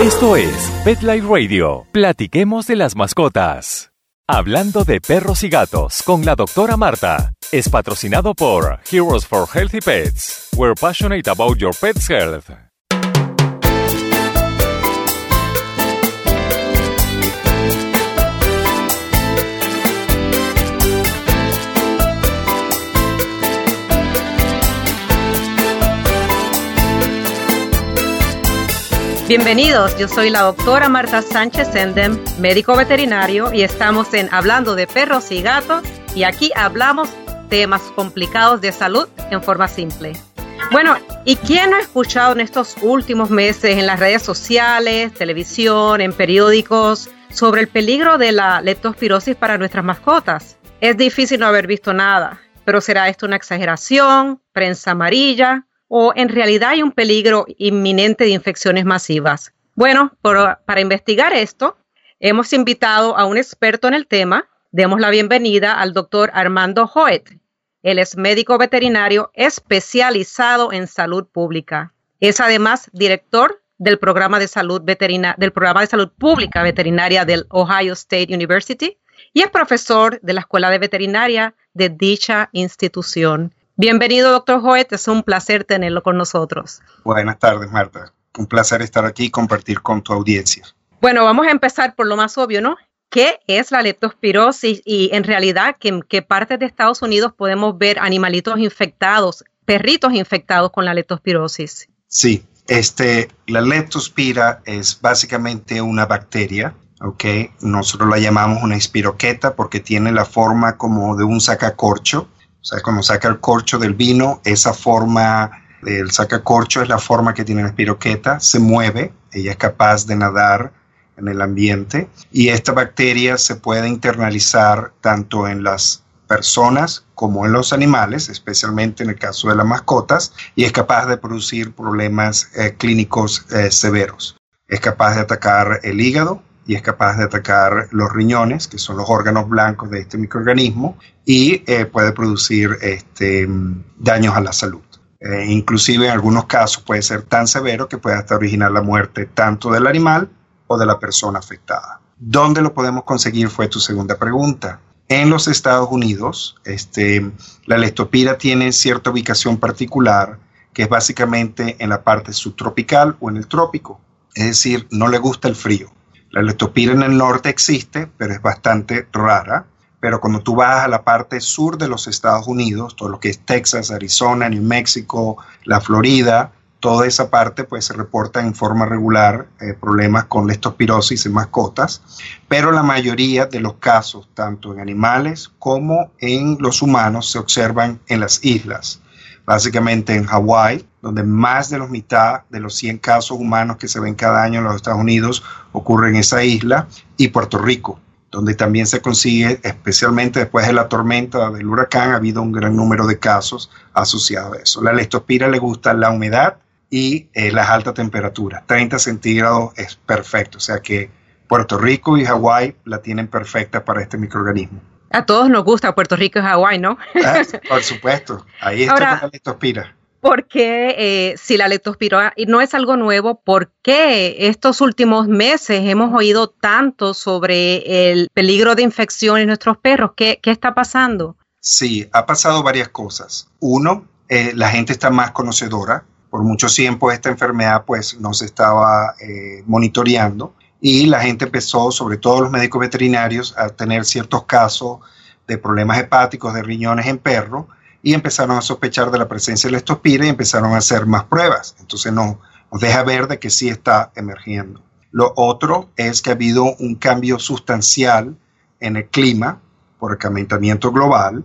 Esto es Pet Life Radio. Platiquemos de las mascotas. Hablando de perros y gatos con la doctora Marta. Es patrocinado por Heroes for Healthy Pets. We're passionate about your pet's health. Bienvenidos, yo soy la doctora Marta Sánchez Sendem, médico veterinario, y estamos en Hablando de Perros y Gatos, y aquí hablamos temas complicados de salud en forma simple. Bueno, ¿y quién no ha escuchado en estos últimos meses en las redes sociales, televisión, en periódicos, sobre el peligro de la leptospirosis para nuestras mascotas? Es difícil no haber visto nada, pero ¿será esto una exageración, prensa amarilla o en realidad hay un peligro inminente de infecciones masivas? Bueno, para investigar esto, hemos invitado a un experto en el tema. Demos la bienvenida al doctor Armando Hoet. Él es médico veterinario especializado en salud pública. Es además director del programa de salud veterina, del programa de salud pública veterinaria del Ohio State University y es profesor de la Escuela de Veterinaria de dicha institución. Bienvenido, doctor Joet. Es un placer tenerlo con nosotros. Buenas tardes, Marta. Un placer estar aquí y compartir con tu audiencia. Bueno, vamos a empezar por lo más obvio, ¿no? ¿Qué es la leptospirosis y en realidad en qué partes de Estados Unidos podemos ver animalitos infectados, perritos infectados con la leptospirosis? Sí, este, la leptospira es básicamente una bacteria, ¿ok? Nosotros la llamamos una espiroqueta porque tiene la forma como de un sacacorcho o sea, cuando saca el corcho del vino, esa forma del sacacorcho es la forma que tiene la espiroqueta, se mueve, ella es capaz de nadar en el ambiente y esta bacteria se puede internalizar tanto en las personas como en los animales, especialmente en el caso de las mascotas, y es capaz de producir problemas eh, clínicos eh, severos. Es capaz de atacar el hígado, y es capaz de atacar los riñones, que son los órganos blancos de este microorganismo, y eh, puede producir este, daños a la salud. Eh, inclusive en algunos casos puede ser tan severo que puede hasta originar la muerte tanto del animal o de la persona afectada. ¿Dónde lo podemos conseguir? Fue tu segunda pregunta. En los Estados Unidos, este, la leptopira tiene cierta ubicación particular que es básicamente en la parte subtropical o en el trópico. Es decir, no le gusta el frío. La leptopira en el norte existe, pero es bastante rara. Pero cuando tú vas a la parte sur de los Estados Unidos, todo lo que es Texas, Arizona, New Mexico, la Florida, toda esa parte pues se reporta en forma regular eh, problemas con leptospirosis en mascotas, pero la mayoría de los casos, tanto en animales como en los humanos, se observan en las islas básicamente en Hawái, donde más de la mitad de los 100 casos humanos que se ven cada año en los Estados Unidos ocurren en esa isla, y Puerto Rico, donde también se consigue, especialmente después de la tormenta del huracán, ha habido un gran número de casos asociados a eso. La leptospira le gusta la humedad y eh, las altas temperaturas. 30 centígrados es perfecto, o sea que Puerto Rico y Hawái la tienen perfecta para este microorganismo. A todos nos gusta Puerto Rico y Hawái, ¿no? Ah, por supuesto, ahí está la leptospira. ¿Por qué, eh, si la leptospira no es algo nuevo, por qué estos últimos meses hemos oído tanto sobre el peligro de infección en nuestros perros? ¿Qué, qué está pasando? Sí, ha pasado varias cosas. Uno, eh, la gente está más conocedora. Por mucho tiempo esta enfermedad pues no se estaba eh, monitoreando y la gente empezó, sobre todo los médicos veterinarios, a tener ciertos casos de problemas hepáticos de riñones en perros y empezaron a sospechar de la presencia de la estospira y empezaron a hacer más pruebas. Entonces nos, nos deja ver de que sí está emergiendo. Lo otro es que ha habido un cambio sustancial en el clima por el calentamiento global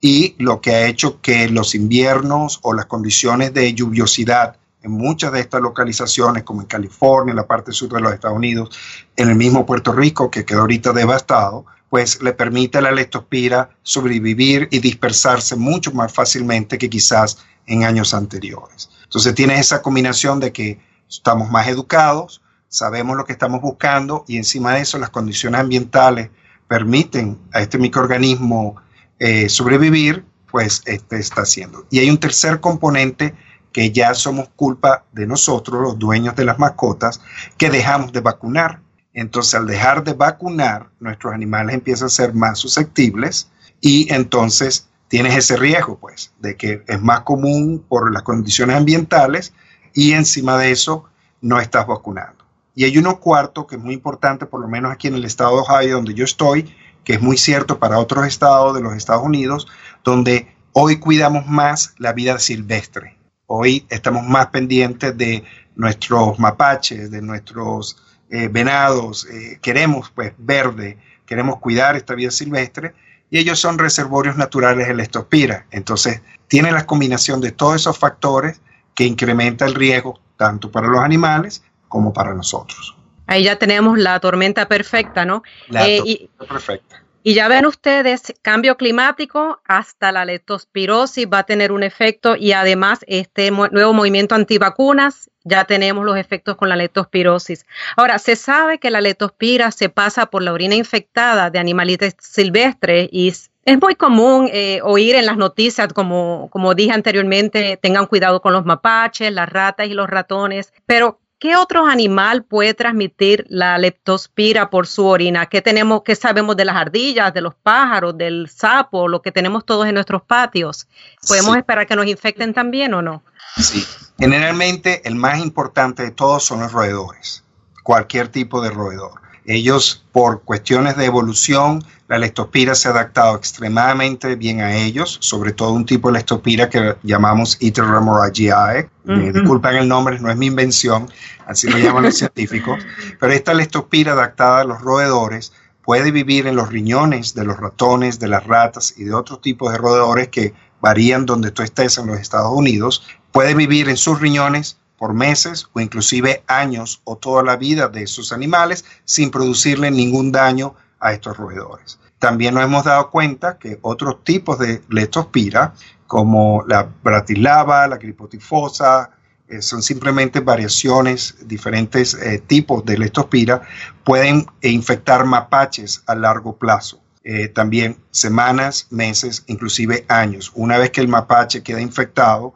y lo que ha hecho que los inviernos o las condiciones de lluviosidad en muchas de estas localizaciones, como en California, en la parte sur de los Estados Unidos, en el mismo Puerto Rico, que quedó ahorita devastado, pues le permite a la leptospira sobrevivir y dispersarse mucho más fácilmente que quizás en años anteriores. Entonces tiene esa combinación de que estamos más educados, sabemos lo que estamos buscando y encima de eso las condiciones ambientales permiten a este microorganismo eh, sobrevivir, pues este está haciendo. Y hay un tercer componente que ya somos culpa de nosotros, los dueños de las mascotas, que dejamos de vacunar. Entonces, al dejar de vacunar, nuestros animales empiezan a ser más susceptibles y entonces tienes ese riesgo, pues, de que es más común por las condiciones ambientales y encima de eso no estás vacunando. Y hay uno cuarto que es muy importante, por lo menos aquí en el estado de Ohio, donde yo estoy, que es muy cierto para otros estados de los Estados Unidos, donde hoy cuidamos más la vida silvestre. Hoy estamos más pendientes de nuestros mapaches, de nuestros eh, venados, eh, queremos pues verde, queremos cuidar esta vida silvestre y ellos son reservorios naturales de la estospira. Entonces, tiene la combinación de todos esos factores que incrementa el riesgo tanto para los animales como para nosotros. Ahí ya tenemos la tormenta perfecta, ¿no? La eh, tormenta perfecta. Y ya ven ustedes, cambio climático hasta la leptospirosis va a tener un efecto y además este nuevo movimiento antivacunas, ya tenemos los efectos con la leptospirosis. Ahora, se sabe que la leptospira se pasa por la orina infectada de animalitos silvestres y es muy común eh, oír en las noticias, como, como dije anteriormente, tengan cuidado con los mapaches, las ratas y los ratones, pero ¿Qué otro animal puede transmitir la leptospira por su orina? ¿Qué tenemos, qué sabemos de las ardillas, de los pájaros, del sapo, lo que tenemos todos en nuestros patios? ¿Podemos esperar que nos infecten también o no? Sí. Generalmente el más importante de todos son los roedores, cualquier tipo de roedor. Ellos, por cuestiones de evolución, la leptospira se ha adaptado extremadamente bien a ellos, sobre todo un tipo de leptospira que llamamos Iteroramoragiae. Me disculpan el nombre, no es mi invención, así lo llaman los científicos. Pero esta leptospira adaptada a los roedores puede vivir en los riñones de los ratones, de las ratas y de otros tipos de roedores que varían donde tú estés en los Estados Unidos. Puede vivir en sus riñones por meses o inclusive años o toda la vida de esos animales sin producirle ningún daño a estos roedores. También nos hemos dado cuenta que otros tipos de leptospira, como la bratislava, la gripotifosa, eh, son simplemente variaciones, diferentes eh, tipos de leptospira, pueden infectar mapaches a largo plazo. Eh, también semanas, meses, inclusive años. Una vez que el mapache queda infectado,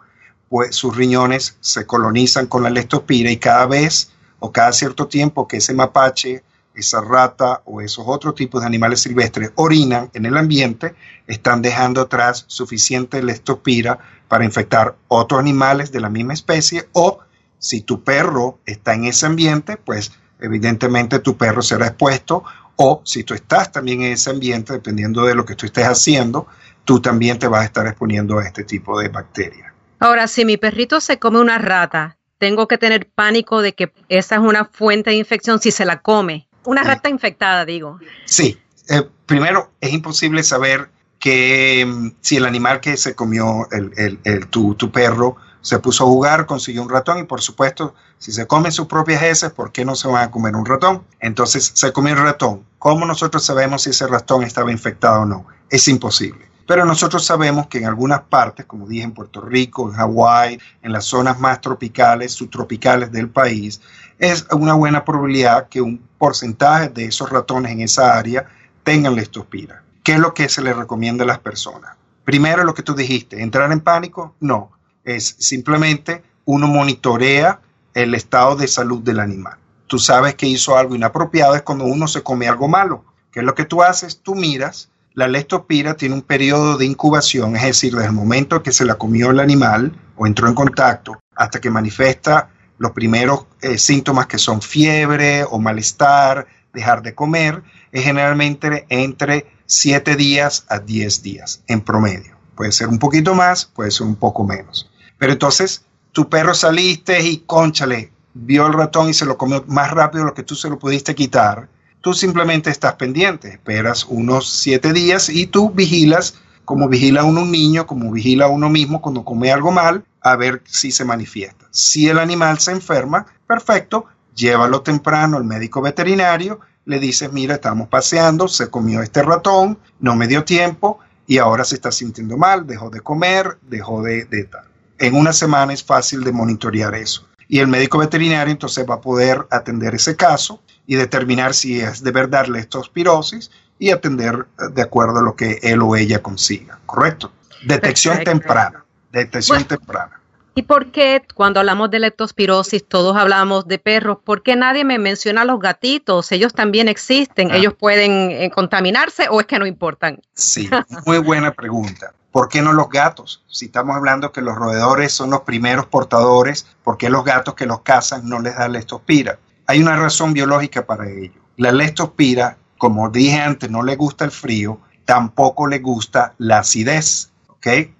pues sus riñones se colonizan con la leptospira y cada vez o cada cierto tiempo que ese mapache, esa rata o esos otros tipos de animales silvestres orinan en el ambiente, están dejando atrás suficiente leptospira para infectar otros animales de la misma especie o si tu perro está en ese ambiente, pues evidentemente tu perro será expuesto o si tú estás también en ese ambiente, dependiendo de lo que tú estés haciendo, tú también te vas a estar exponiendo a este tipo de bacterias. Ahora, si mi perrito se come una rata, tengo que tener pánico de que esa es una fuente de infección si se la come. Una rata infectada, digo. Sí. Eh, primero, es imposible saber que mm, si el animal que se comió el, tu, tu, perro se puso a jugar, consiguió un ratón y por supuesto, si se comen sus propias heces, ¿por qué no se van a comer un ratón? Entonces, se comió el ratón. ¿Cómo nosotros sabemos si ese ratón estaba infectado o no? Es imposible. Pero nosotros sabemos que en algunas partes, como dije en Puerto Rico, en Hawái, en las zonas más tropicales, subtropicales del país, es una buena probabilidad que un porcentaje de esos ratones en esa área tengan leptospira. ¿Qué es lo que se le recomienda a las personas? Primero, lo que tú dijiste, entrar en pánico, no. Es simplemente uno monitorea el estado de salud del animal. Tú sabes que hizo algo inapropiado es cuando uno se come algo malo. ¿Qué es lo que tú haces? Tú miras la leptospira tiene un periodo de incubación, es decir, desde el momento que se la comió el animal o entró en contacto hasta que manifiesta los primeros eh, síntomas que son fiebre o malestar, dejar de comer, es generalmente entre 7 días a 10 días en promedio. Puede ser un poquito más, puede ser un poco menos. Pero entonces, tu perro saliste y conchale, vio el ratón y se lo comió más rápido de lo que tú se lo pudiste quitar Tú simplemente estás pendiente, esperas unos siete días y tú vigilas como vigila uno un niño, como vigila uno mismo cuando come algo mal, a ver si se manifiesta. Si el animal se enferma, perfecto, llévalo temprano al médico veterinario, le dices, mira, estamos paseando, se comió este ratón, no me dio tiempo y ahora se está sintiendo mal, dejó de comer, dejó de, de tal. En una semana es fácil de monitorear eso. Y el médico veterinario entonces va a poder atender ese caso y determinar si es de verdad leptospirosis y atender de acuerdo a lo que él o ella consiga, ¿correcto? Detección temprana, detección temprana. ¿Y por qué cuando hablamos de leptospirosis todos hablamos de perros? ¿Por qué nadie me menciona a los gatitos? Ellos también existen. Ah. ¿Ellos pueden eh, contaminarse o es que no importan? Sí, muy buena pregunta. ¿Por qué no los gatos? Si estamos hablando que los roedores son los primeros portadores, ¿por qué los gatos que los cazan no les da leptospira? Hay una razón biológica para ello. La leptospira, como dije antes, no le gusta el frío, tampoco le gusta la acidez.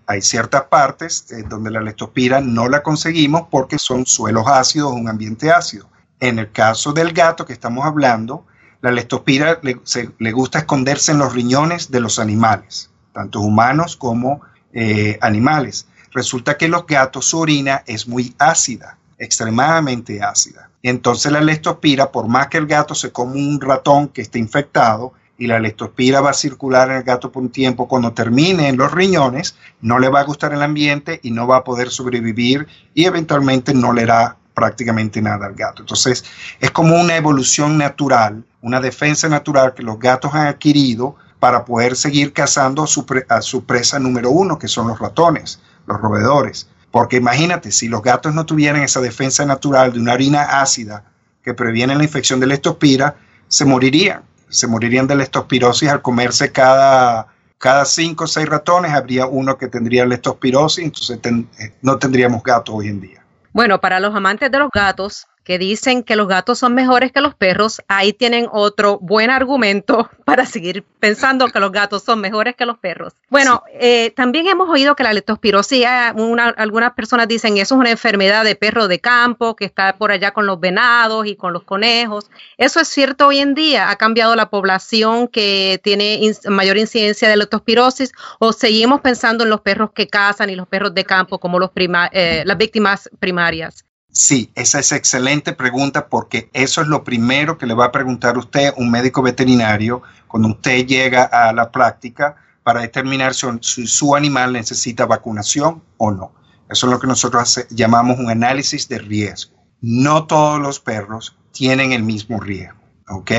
Hay ciertas partes eh, donde la leptospira no la conseguimos porque son suelos ácidos un ambiente ácido. En el caso del gato que estamos hablando, la leptospira le, le gusta esconderse en los riñones de los animales, tanto humanos como eh, animales. Resulta que los gatos su orina es muy ácida, extremadamente ácida. Entonces la leptospira, por más que el gato se come un ratón que esté infectado, y la leptospira va a circular en el gato por un tiempo, cuando termine en los riñones, no le va a gustar el ambiente y no va a poder sobrevivir y eventualmente no le hará prácticamente nada al gato. Entonces, es como una evolución natural, una defensa natural que los gatos han adquirido para poder seguir cazando a su, a su presa número uno, que son los ratones, los roedores. Porque imagínate, si los gatos no tuvieran esa defensa natural de una harina ácida que previene la infección de leptospira, se morirían. Se morirían de leptospirosis. Al comerse cada, cada cinco o seis ratones, habría uno que tendría leptospirosis, entonces eh, no tendríamos gatos hoy en día. Bueno, para los amantes de los gatos, que dicen que los gatos son mejores que los perros, ahí tienen otro buen argumento para seguir pensando que los gatos son mejores que los perros. Bueno, eh, también hemos oído que la leptospirosis, eh, algunas personas dicen eso es una enfermedad de perro de campo que está por allá con los venados y con los conejos. ¿Eso es cierto hoy en día? ¿Ha cambiado la población que tiene mayor incidencia de leptospirosis o seguimos pensando en los perros que cazan y los perros de campo como los eh, las víctimas primarias? Sí, esa es excelente pregunta porque eso es lo primero que le va a preguntar usted un médico veterinario cuando usted llega a la práctica para determinar si, su animal necesita vacunación o no. Eso es lo que nosotros llamamos un análisis de riesgo. No todos los perros tienen el mismo riesgo, ¿ok?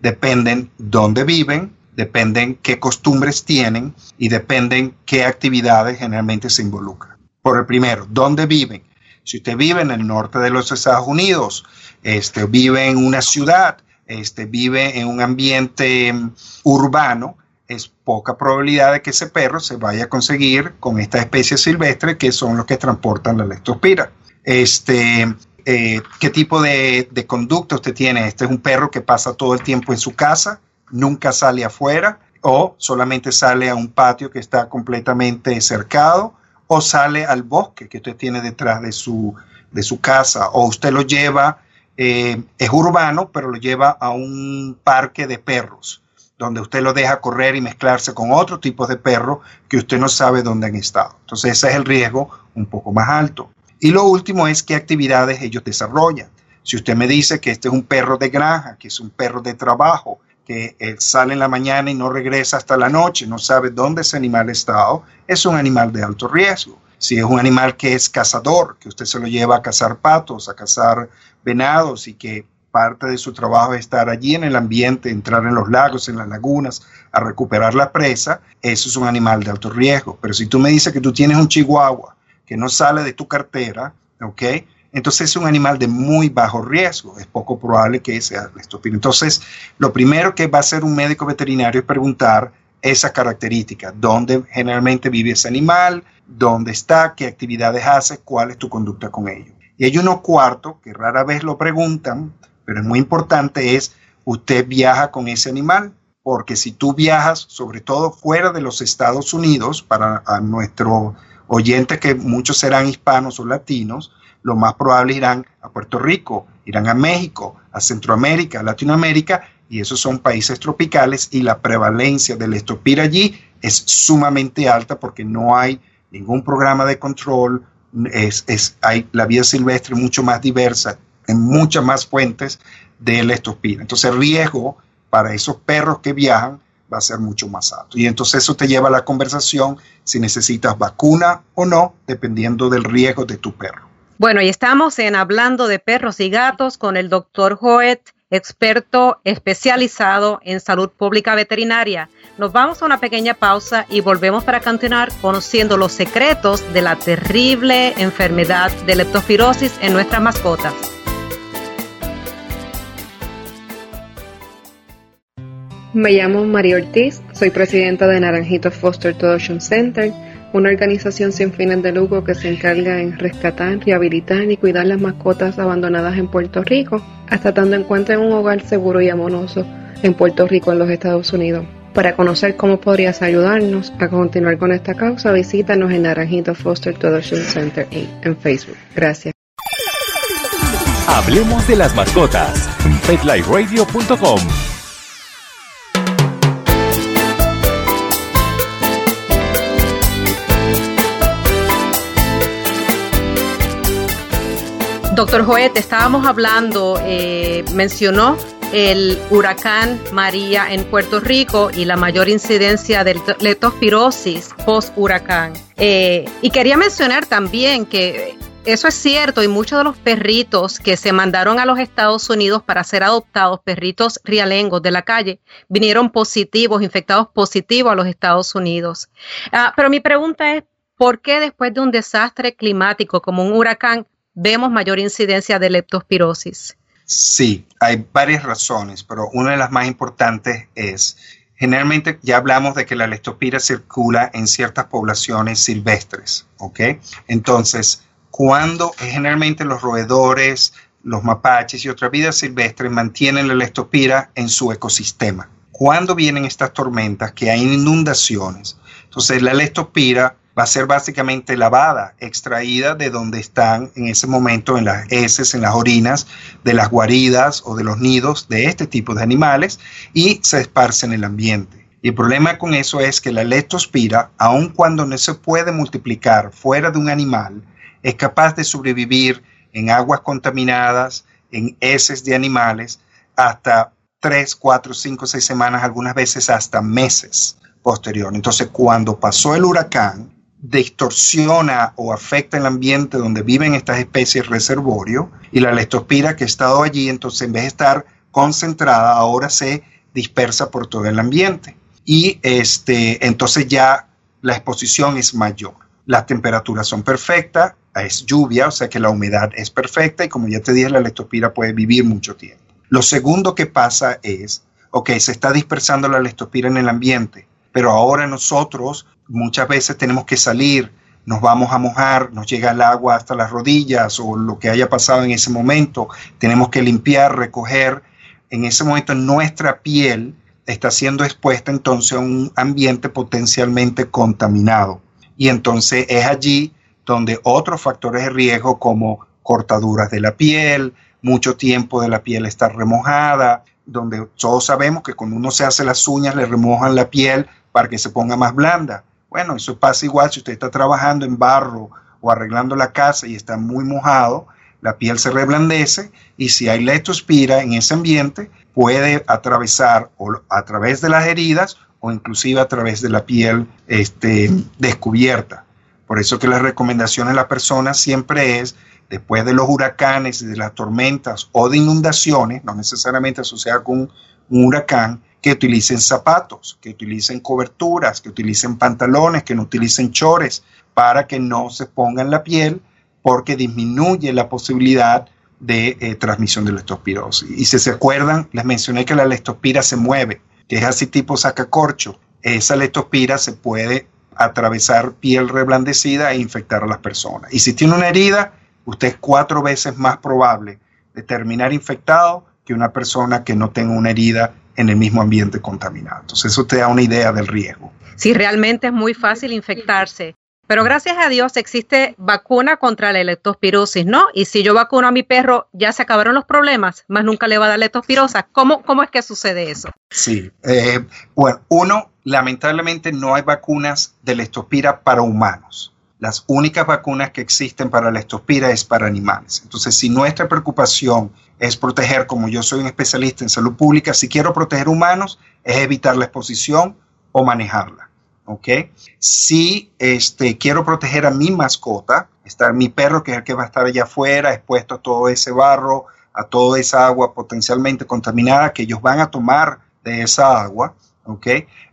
Dependen dónde viven, dependen qué costumbres tienen y dependen qué actividades generalmente se involucran. Por el primero, ¿dónde viven? Si usted vive en el norte de los Estados Unidos, este, vive en una ciudad, este, vive en un ambiente mm, urbano, es poca probabilidad de que ese perro se vaya a conseguir con esta especie silvestre que son los que transportan la leptospira. Este, eh, ¿Qué tipo de, de conducta usted tiene? Este es un perro que pasa todo el tiempo en su casa, nunca sale afuera o solamente sale a un patio que está completamente cercado o sale al bosque que usted tiene detrás de su, de su casa, o usted lo lleva, eh, es urbano, pero lo lleva a un parque de perros, donde usted lo deja correr y mezclarse con otro tipo de perros que usted no sabe dónde han estado. Entonces ese es el riesgo un poco más alto. Y lo último es qué actividades ellos desarrollan. Si usted me dice que este es un perro de granja, que es un perro de trabajo, que él sale en la mañana y no regresa hasta la noche, no sabe dónde ese animal está, es un animal de alto riesgo. Si es un animal que es cazador, que usted se lo lleva a cazar patos, a cazar venados y que parte de su trabajo es estar allí en el ambiente, entrar en los lagos, en las lagunas, a recuperar la presa, eso es un animal de alto riesgo. Pero si tú me dices que tú tienes un chihuahua que no sale de tu cartera, ¿ok? Entonces es un animal de muy bajo riesgo, es poco probable que sea leptospira. Entonces, lo primero que va a hacer un médico veterinario es preguntar esa característica, dónde generalmente vive ese animal, dónde está, qué actividades hace, cuál es tu conducta con ello. Y hay uno cuarto, que rara vez lo preguntan, pero es muy importante, es usted viaja con ese animal, porque si tú viajas, sobre todo fuera de los Estados Unidos, para nuestros oyentes que muchos serán hispanos o latinos, lo más probable irán a Puerto Rico, irán a México, a Centroamérica, a Latinoamérica, y esos son países tropicales y la prevalencia del estopir allí es sumamente alta porque no hay ningún programa de control, es, es, hay la vida silvestre mucho más diversa, en muchas más fuentes del estopir. Entonces el riesgo para esos perros que viajan va a ser mucho más alto. Y entonces eso te lleva a la conversación si necesitas vacuna o no, dependiendo del riesgo de tu perro. Bueno, y estamos en Hablando de Perros y Gatos con el doctor Joet experto especializado en salud pública veterinaria. Nos vamos a una pequeña pausa y volvemos para continuar conociendo los secretos de la terrible enfermedad de leptospirosis en nuestras mascotas. Me llamo María Ortiz, soy presidenta de Naranjito Foster Adoption Center, una organización sin fines de lucro que se encarga en rescatar, rehabilitar y cuidar las mascotas abandonadas en Puerto Rico hasta tanto encuentren un hogar seguro y amoroso en Puerto Rico, en los Estados Unidos. Para conocer cómo podrías ayudarnos a continuar con esta causa, visítanos en Naranjito Foster Adoption Center en Facebook. Gracias. Hablemos de las mascotas. PetLifeRadio.com Doctor Joet, estábamos hablando, eh, mencionó el huracán María en Puerto Rico y la mayor incidencia de leptospirosis post-huracán. Eh, y quería mencionar también que eso es cierto y muchos de los perritos que se mandaron a los Estados Unidos para ser adoptados, perritos rialengos de la calle, vinieron positivos, infectados positivos a los Estados Unidos. Ah, pero mi pregunta es, ¿por qué después de un desastre climático como un huracán vemos mayor incidencia de leptospirosis? Sí, hay varias razones, pero una de las más importantes es, generalmente ya hablamos de que la leptospira circula en ciertas poblaciones silvestres, ¿ok? Entonces, cuando generalmente los roedores, los mapaches y otras vidas silvestres mantienen la leptospira en su ecosistema. Cuando vienen estas tormentas, que hay inundaciones, entonces la leptospira va a ser básicamente lavada, extraída de donde están en ese momento en las heces, en las orinas de las guaridas o de los nidos de este tipo de animales y se esparce en el ambiente. Y el problema con eso es que la leptospira, aun cuando no se puede multiplicar fuera de un animal, es capaz de sobrevivir en aguas contaminadas, en heces de animales, hasta 3, 4, 5, 6 semanas, algunas veces hasta meses posterior. Entonces, cuando pasó el huracán, distorsiona o afecta el ambiente donde viven estas especies reservorio y la leptospira que ha estado allí, entonces en vez de estar concentrada, ahora se dispersa por todo el ambiente. Y este, entonces ya la exposición es mayor. Las temperaturas son perfectas, es lluvia, o sea que la humedad es perfecta y como ya te dije, la leptospira puede vivir mucho tiempo. Lo segundo que pasa es, ok, se está dispersando la leptospira en el ambiente, pero ahora nosotros muchas veces tenemos que salir, nos vamos a mojar, nos llega el agua hasta las rodillas o lo que haya pasado en ese momento, tenemos que limpiar, recoger. En ese momento nuestra piel está siendo expuesta entonces a un ambiente potencialmente contaminado. Y entonces es allí donde otros factores de riesgo como cortaduras de la piel, mucho tiempo de la piel está remojada, donde todos sabemos que cuando uno se hace las uñas le remojan la piel para que se ponga más blanda. Bueno, eso pasa igual si usted está trabajando en barro o arreglando la casa y está muy mojado, la piel se reblandece y si hay leptospira en ese ambiente, puede atravesar o a través de las heridas o inclusive a través de la piel este, descubierta. Por eso que la recomendación a la persona siempre es, después de los huracanes y de las tormentas o de inundaciones, no necesariamente asociadas con un huracán, que utilicen zapatos, que utilicen coberturas, que utilicen pantalones, que no utilicen chores para que no se pongan la piel porque disminuye la posibilidad de eh, transmisión de leptospirosis. Y si se acuerdan, les mencioné que la leptospira se mueve, que es así tipo sacacorcho. Esa leptospira se puede atravesar piel reblandecida e infectar a las personas. Y si tiene una herida, usted es cuatro veces más probable de terminar infectado que una persona que no tenga una herida en el mismo ambiente contaminado. Entonces eso te da una idea del riesgo. Sí, realmente es muy fácil infectarse. Pero gracias a Dios existe vacuna contra la leptospirosis, ¿no? Y si yo vacuno a mi perro, ya se acabaron los problemas, más nunca le va a dar leptospirosa. ¿Cómo, cómo es que sucede eso? Sí, eh, bueno, uno, lamentablemente no hay vacunas de leptospira para humanos. Las únicas vacunas que existen para la leptospira es para animales. Entonces, si nuestra preocupación es proteger, como yo soy un especialista en salud pública, si quiero proteger humanos, es evitar la exposición o manejarla. ¿Ok? Si este, quiero proteger a mi mascota, estar mi perro, que es el que va a estar allá afuera, expuesto a todo ese barro, a toda esa agua potencialmente contaminada que ellos van a tomar de esa agua, ¿ok?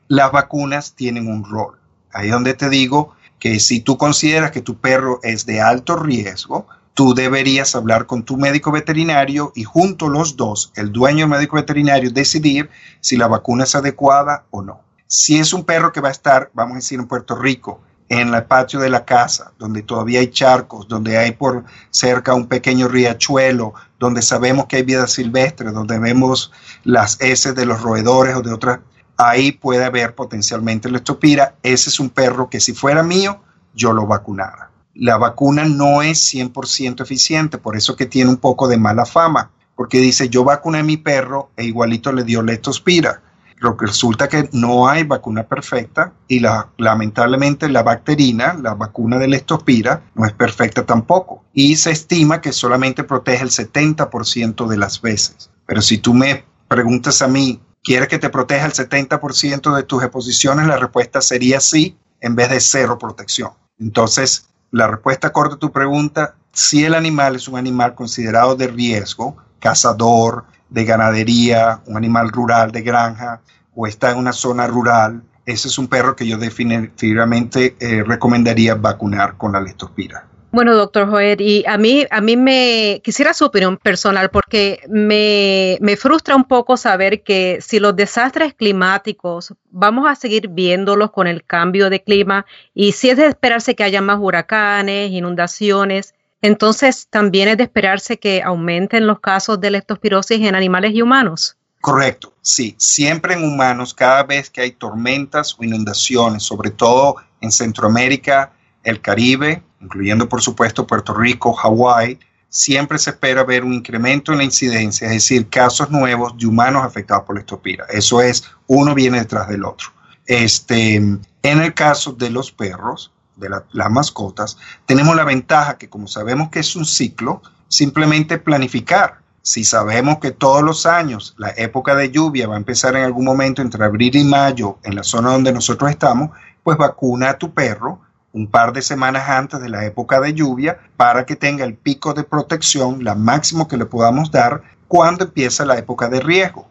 Las vacunas tienen un rol. Ahí es donde te digo que si tú consideras que tu perro es de alto riesgo, tú deberías hablar con tu médico veterinario y junto los dos, el dueño y médico veterinario, decidir si la vacuna es adecuada o no. Si es un perro que va a estar, vamos a decir, en Puerto Rico, en el patio de la casa, donde todavía hay charcos, donde hay por cerca un pequeño riachuelo, donde sabemos que hay vida silvestre, donde vemos las heces de los roedores o de otras, ahí puede haber potencialmente leptopira. Ese es un perro que si fuera mío, yo lo vacunara. La vacuna no es 100% eficiente, por eso que tiene un poco de mala fama, porque dice, yo vacuné a mi perro e igualito le dio leptospira lo que resulta que no hay vacuna perfecta y la, lamentablemente la bacterina, la vacuna de estospira, no es perfecta tampoco. Y se estima que solamente protege el 70% de las veces. Pero si tú me preguntas a mí, ¿quieres que te proteja el 70% de tus exposiciones? La respuesta sería sí, en vez de cero protección. Entonces, la respuesta corta a tu pregunta, si el animal es un animal considerado de riesgo, cazador, de ganadería, un animal rural de granja o está en una zona rural, ese es un perro que yo definitivamente eh, recomendaría vacunar con la leptospira. Bueno, doctor Joel, y a mí, a mí me quisiera su opinión personal porque me, me, frustra un poco saber que si los desastres climáticos vamos a seguir viéndolos con el cambio de clima y si es de esperarse que haya más huracanes, inundaciones, entonces, también es de esperarse que aumenten los casos de leptospirosis en animales y humanos. Correcto, sí, siempre en humanos, cada vez que hay tormentas o inundaciones, sobre todo en Centroamérica, el Caribe, incluyendo por supuesto Puerto Rico, Hawái, siempre se espera ver un incremento en la incidencia, es decir, casos nuevos de humanos afectados por leptopira. Eso es, uno viene detrás del otro. Este, en el caso de los perros, de las mascotas, tenemos la ventaja que como sabemos que es un ciclo, simplemente planificar. Si sabemos que todos los años la época de lluvia va a empezar en algún momento entre abril y mayo en la zona donde nosotros estamos, pues vacuna a tu perro un par de semanas antes de la época de lluvia para que tenga el pico de protección, la máximo que le podamos dar cuando empieza la época de riesgo.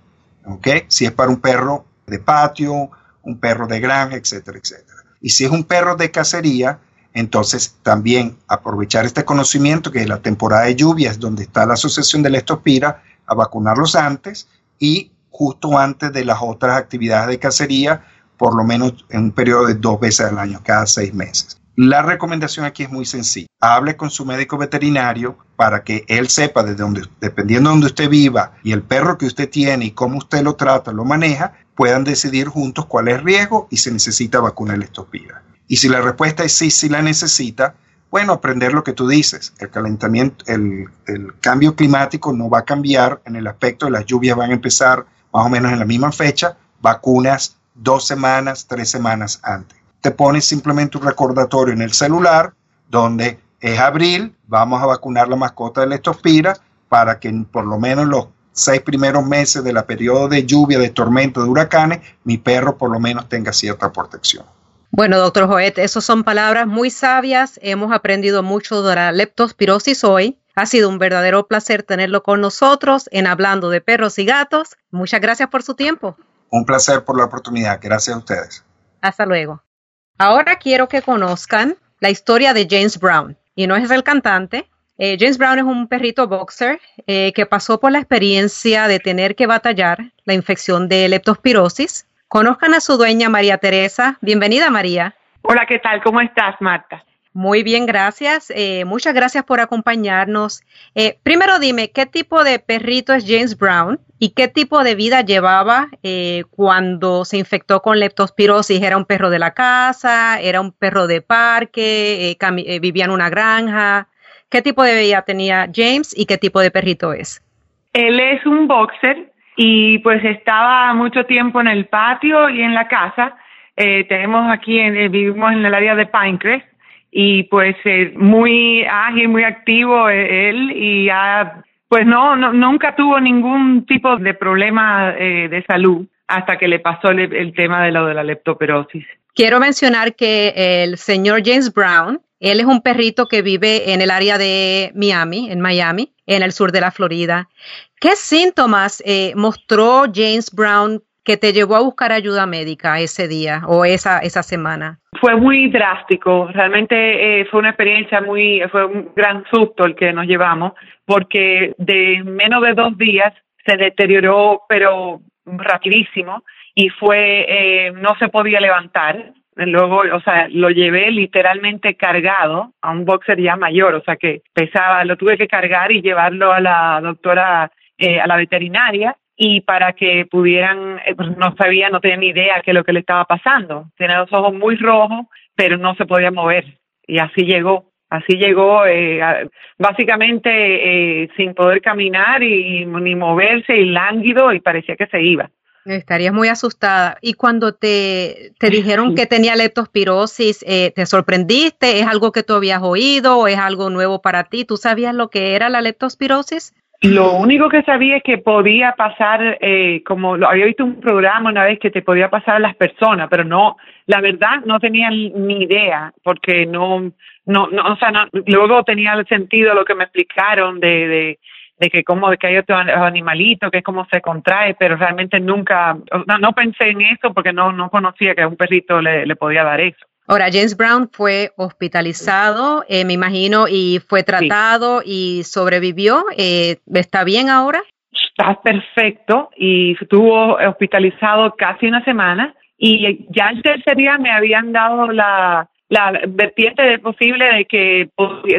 ¿ok? Si es para un perro de patio, un perro de granja, etcétera, etcétera. Y si es un perro de cacería, entonces también aprovechar este conocimiento que es la temporada de lluvias donde está la asociación de Lestopira, a vacunarlos antes y justo antes de las otras actividades de cacería, por lo menos en un periodo de dos veces al año, cada seis meses. La recomendación aquí es muy sencilla. Hable con su médico veterinario para que él sepa de dónde, dependiendo de donde usted viva y el perro que usted tiene y cómo usted lo trata, lo maneja, puedan decidir juntos cuál es el riesgo y si necesita vacuna de estopida. Y si la respuesta es sí, sí la necesita, bueno, aprender lo que tú dices. El calentamiento, el, el cambio climático no va a cambiar en el aspecto de las lluvias van a empezar más o menos en la misma fecha, vacunas dos semanas, tres semanas antes te pones simplemente un recordatorio en el celular donde es abril, vamos a vacunar la mascota de leptospira para que por lo menos los seis primeros meses de la periodo de lluvia, de tormenta, de huracanes, mi perro por lo menos tenga cierta protección. Bueno, doctor Joet, esas son palabras muy sabias. Hemos aprendido mucho de la leptospirosis hoy. Ha sido un verdadero placer tenerlo con nosotros en Hablando de Perros y Gatos. Muchas gracias por su tiempo. Un placer por la oportunidad. Gracias a ustedes. Hasta luego. Ahora quiero que conozcan la historia de James Brown. Y no es el cantante. Eh, James Brown es un perrito boxer eh, que pasó por la experiencia de tener que batallar la infección de leptospirosis. Conozcan a su dueña María Teresa. Bienvenida María. Hola, ¿qué tal? ¿Cómo estás, Marta? Muy bien, gracias. Eh, muchas gracias por acompañarnos. Eh, primero dime, ¿qué tipo de perrito es James Brown y qué tipo de vida llevaba eh, cuando se infectó con leptospirosis? ¿Era un perro de la casa? ¿Era un perro de parque? ¿Vivía en una granja? ¿Qué tipo de vida tenía James y qué tipo de perrito es? Él es un boxer y pues estaba mucho tiempo en el patio y en la casa. tenemos aquí, vivimos en el área de Pinecrest y pues eh, muy ágil, muy activo eh, él y pues no, nunca tuvo ningún tipo de problema eh, de salud hasta que le pasó el, tema de lo de la leptoperosis. Quiero mencionar que el señor James Brown Él es un perrito que vive en el área de Miami, en Miami, en el sur de la Florida. ¿Qué síntomas eh, mostró James Brown que te llevó a buscar ayuda médica ese día o esa semana? Fue muy drástico, realmente eh, fue una experiencia muy, fue un gran susto el que nos llevamos, porque de menos de dos días se deterioró, pero rapidísimo, y fue, eh, no se podía levantar. Luego, o sea, lo llevé literalmente cargado a un boxer ya mayor, o sea que pesaba, lo tuve que cargar y llevarlo a la doctora, eh, a la veterinaria, y para que pudieran, eh, pues no sabía, no tenía ni idea qué es lo que le estaba pasando. Tenía los ojos muy rojos, pero no se podía mover. Y así llegó, así llegó, eh, básicamente eh, sin poder caminar y, ni moverse y lánguido y parecía que se iba. Estarías muy asustada. Y cuando te, te dijeron que tenía leptospirosis, eh, ¿te sorprendiste? ¿Es algo que tú habías oído o es algo nuevo para ti? ¿Tú sabías lo que era la leptospirosis? Lo único que sabía es que podía pasar, eh, como lo había visto un programa una vez que te podía pasar a las personas, pero no, la verdad no tenía ni idea, porque no, no, no o sea, luego tenía el sentido lo que me explicaron de, de, de que como de que hay otro animalito, que es como se contrae, pero realmente nunca, no, no pensé en eso porque no, no conocía que a un perrito le, le podía dar eso. Ahora, James Brown fue hospitalizado, eh, me imagino, y fue tratado y sobrevivió. Eh, ¿Está bien ahora? Está perfecto y estuvo hospitalizado casi una semana y ya el tercer día me habían dado la, la vertiente de posible de que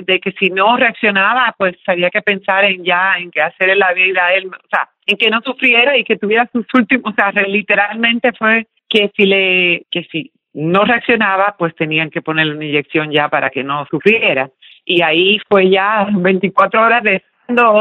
de que si no reaccionaba pues había que pensar en ya en qué hacer en la vida a él o sea en que no sufriera y que tuviera sus últimos o sea literalmente fue que si le que si no reaccionaba, pues tenían que ponerle una inyección ya para que no sufriera. Y ahí fue ya 24 horas de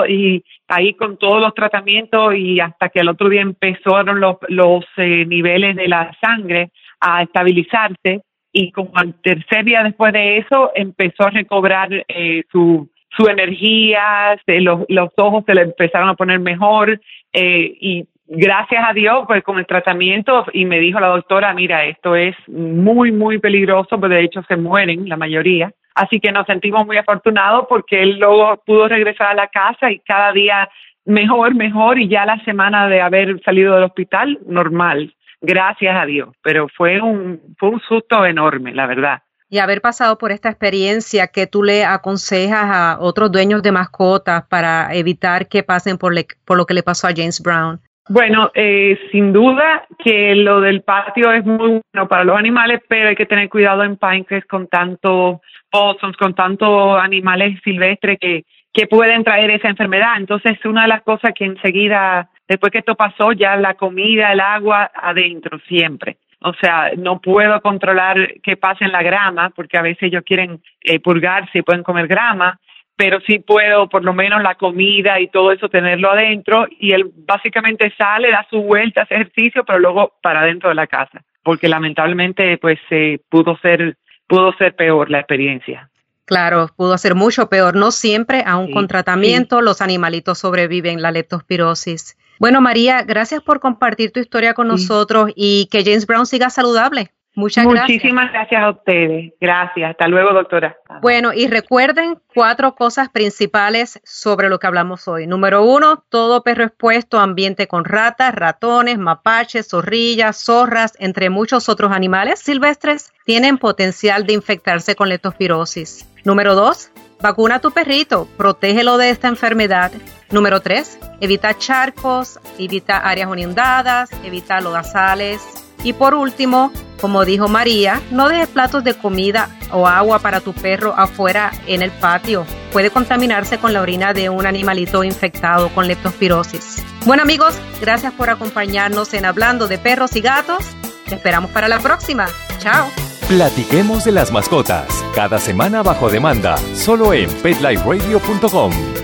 y ahí con todos los tratamientos y hasta que el otro día empezaron los, los eh, niveles de la sangre a estabilizarse y como al tercer día después de eso empezó a recobrar eh, su, su energía, los, los ojos se le empezaron a poner mejor eh, y gracias a Dios, pues con el tratamiento, y me dijo la doctora, mira, esto es muy, muy peligroso, pues de hecho se mueren la mayoría. Así que nos sentimos muy afortunados porque él luego pudo regresar a la casa y cada día mejor, mejor, y ya la semana de haber salido del hospital, normal. Gracias a Dios. Pero fue un, fue un susto enorme, la verdad. Y haber pasado por esta experiencia, que tú le aconsejas a otros dueños de mascotas para evitar que pasen por lo que le pasó a James Brown? Bueno, eh, sin duda que lo del patio es muy bueno para los animales, pero hay que tener cuidado en Pinecrest con tantos possums, con tantos animales silvestres que, que pueden traer esa enfermedad. Entonces, una de las cosas que enseguida, después que esto pasó, ya la comida, el agua adentro, siempre. O sea, no puedo controlar que pase en la grama, porque a veces ellos quieren eh, purgarse y pueden comer grama, pero sí puedo por lo menos la comida y todo eso tenerlo adentro y él básicamente sale, da su vuelta, hace ejercicio, pero luego para adentro de la casa, porque lamentablemente pues eh, pudo ser pudo ser peor la experiencia. Claro, pudo ser mucho peor. No siempre, aún con tratamiento, los animalitos sobreviven la leptospirosis. Bueno, María, gracias por compartir tu historia con nosotros y que James Brown siga saludable. Muchas Muchísimas gracias. a ustedes. Gracias. Hasta luego, doctora. Bueno, y recuerden cuatro cosas principales sobre lo que hablamos hoy. Número uno, todo perro expuesto a ambiente con ratas, ratones, mapaches, zorrillas, zorras, entre muchos otros animales silvestres, tienen potencial de infectarse con leptospirosis. Número dos, vacuna a tu perrito, protégelo de esta enfermedad. Número tres, evita charcos, evita áreas inundadas, evita lodazales. Y por último, como dijo María, no dejes platos de comida o agua para tu perro afuera en el patio. Puede contaminarse con la orina de un animalito infectado con leptospirosis. Bueno amigos, gracias por acompañarnos en Hablando de Perros y Gatos. Te esperamos para la próxima. Chao. Platiquemos de las mascotas, cada semana bajo demanda, solo en petliferadio.com.